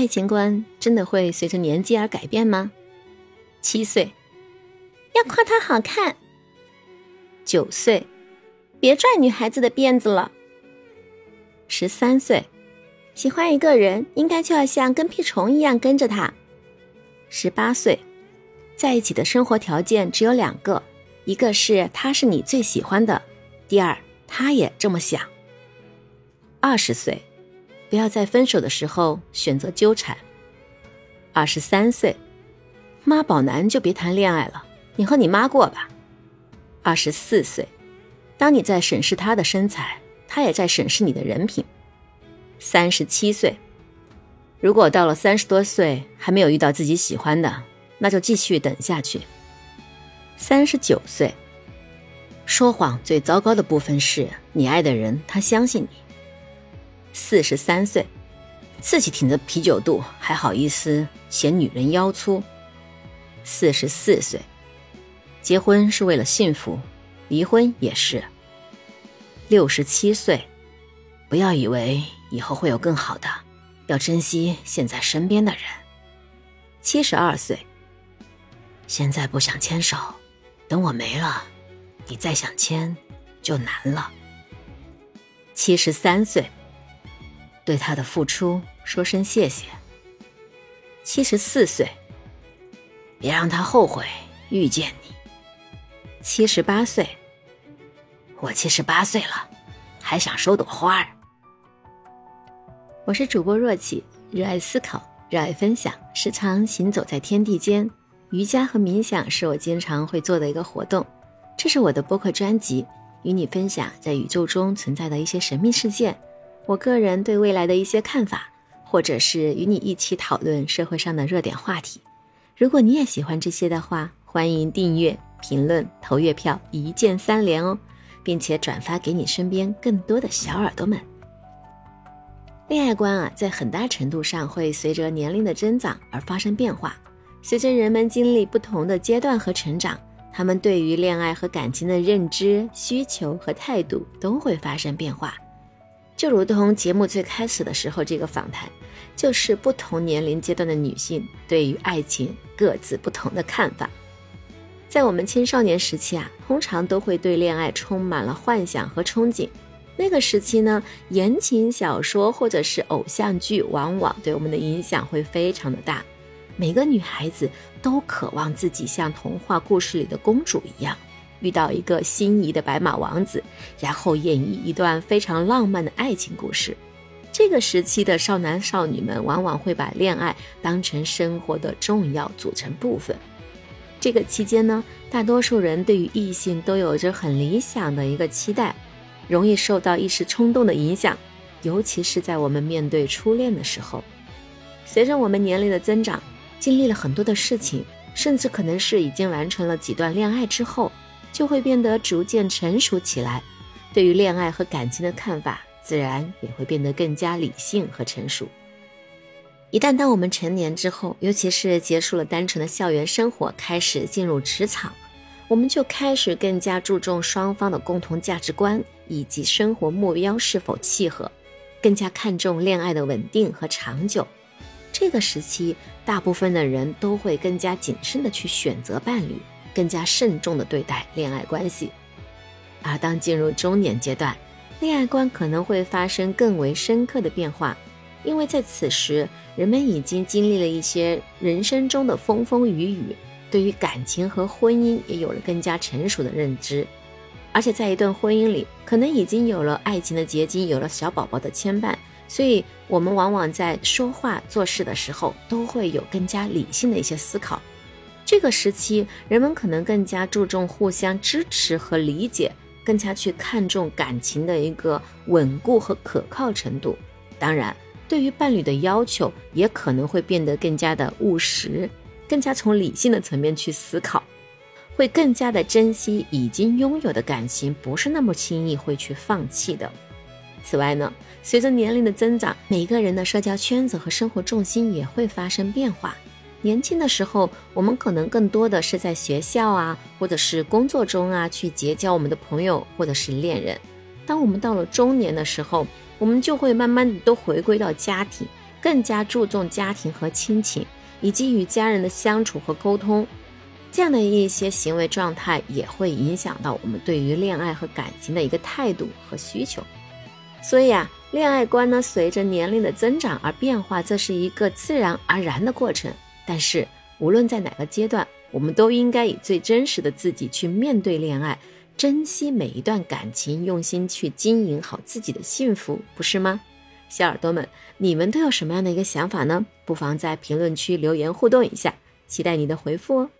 爱情观真的会随着年纪而改变吗？七岁，要夸他好看。九岁，别拽女孩子的辫子了。十三岁，喜欢一个人应该就要像跟屁虫一样跟着他。十八岁，在一起的生活条件只有两个，一个是他是你最喜欢的，第二他也这么想。二十岁。不要在分手的时候选择纠缠。二十三岁，妈宝男就别谈恋爱了，你和你妈过吧。二十四岁，当你在审视他的身材，他也在审视你的人品。三十七岁，如果到了三十多岁还没有遇到自己喜欢的，那就继续等下去。三十九岁，说谎最糟糕的部分是你爱的人他相信你。四十三岁，自己挺着啤酒肚还好意思嫌女人腰粗。四十四岁，结婚是为了幸福，离婚也是。六十七岁，不要以为以后会有更好的，要珍惜现在身边的人。七十二岁，现在不想牵手，等我没了，你再想牵就难了。七十三岁。对他的付出说声谢谢。七十四岁，别让他后悔遇见你。七十八岁，我七十八岁了，还想收朵花儿。我是主播若琪，热爱思考，热爱分享，时常行走在天地间。瑜伽和冥想是我经常会做的一个活动。这是我的播客专辑，与你分享在宇宙中存在的一些神秘事件。我个人对未来的一些看法，或者是与你一起讨论社会上的热点话题。如果你也喜欢这些的话，欢迎订阅、评论、投月票，一键三连哦，并且转发给你身边更多的小耳朵们。恋爱观啊，在很大程度上会随着年龄的增长而发生变化。随着人们经历不同的阶段和成长，他们对于恋爱和感情的认知、需求和态度都会发生变化。就如同节目最开始的时候，这个访谈就是不同年龄阶段的女性对于爱情各自不同的看法。在我们青少年时期啊，通常都会对恋爱充满了幻想和憧憬。那个时期呢，言情小说或者是偶像剧，往往对我们的影响会非常的大。每个女孩子都渴望自己像童话故事里的公主一样。遇到一个心仪的白马王子，然后演绎一段非常浪漫的爱情故事。这个时期的少男少女们往往会把恋爱当成生活的重要组成部分。这个期间呢，大多数人对于异性都有着很理想的一个期待，容易受到一时冲动的影响，尤其是在我们面对初恋的时候。随着我们年龄的增长，经历了很多的事情，甚至可能是已经完成了几段恋爱之后。就会变得逐渐成熟起来，对于恋爱和感情的看法，自然也会变得更加理性和成熟。一旦当我们成年之后，尤其是结束了单纯的校园生活，开始进入职场，我们就开始更加注重双方的共同价值观以及生活目标是否契合，更加看重恋爱的稳定和长久。这个时期，大部分的人都会更加谨慎的去选择伴侣。更加慎重地对待恋爱关系，而当进入中年阶段，恋爱观可能会发生更为深刻的变化，因为在此时，人们已经经历了一些人生中的风风雨雨，对于感情和婚姻也有了更加成熟的认知，而且在一段婚姻里，可能已经有了爱情的结晶，有了小宝宝的牵绊，所以我们往往在说话做事的时候，都会有更加理性的一些思考。这个时期，人们可能更加注重互相支持和理解，更加去看重感情的一个稳固和可靠程度。当然，对于伴侣的要求，也可能会变得更加的务实，更加从理性的层面去思考，会更加的珍惜已经拥有的感情，不是那么轻易会去放弃的。此外呢，随着年龄的增长，每个人的社交圈子和生活重心也会发生变化。年轻的时候，我们可能更多的是在学校啊，或者是工作中啊，去结交我们的朋友或者是恋人。当我们到了中年的时候，我们就会慢慢的都回归到家庭，更加注重家庭和亲情，以及与家人的相处和沟通。这样的一些行为状态也会影响到我们对于恋爱和感情的一个态度和需求。所以啊，恋爱观呢，随着年龄的增长而变化，这是一个自然而然的过程。但是，无论在哪个阶段，我们都应该以最真实的自己去面对恋爱，珍惜每一段感情，用心去经营好自己的幸福，不是吗？小耳朵们，你们都有什么样的一个想法呢？不妨在评论区留言互动一下，期待你的回复哦。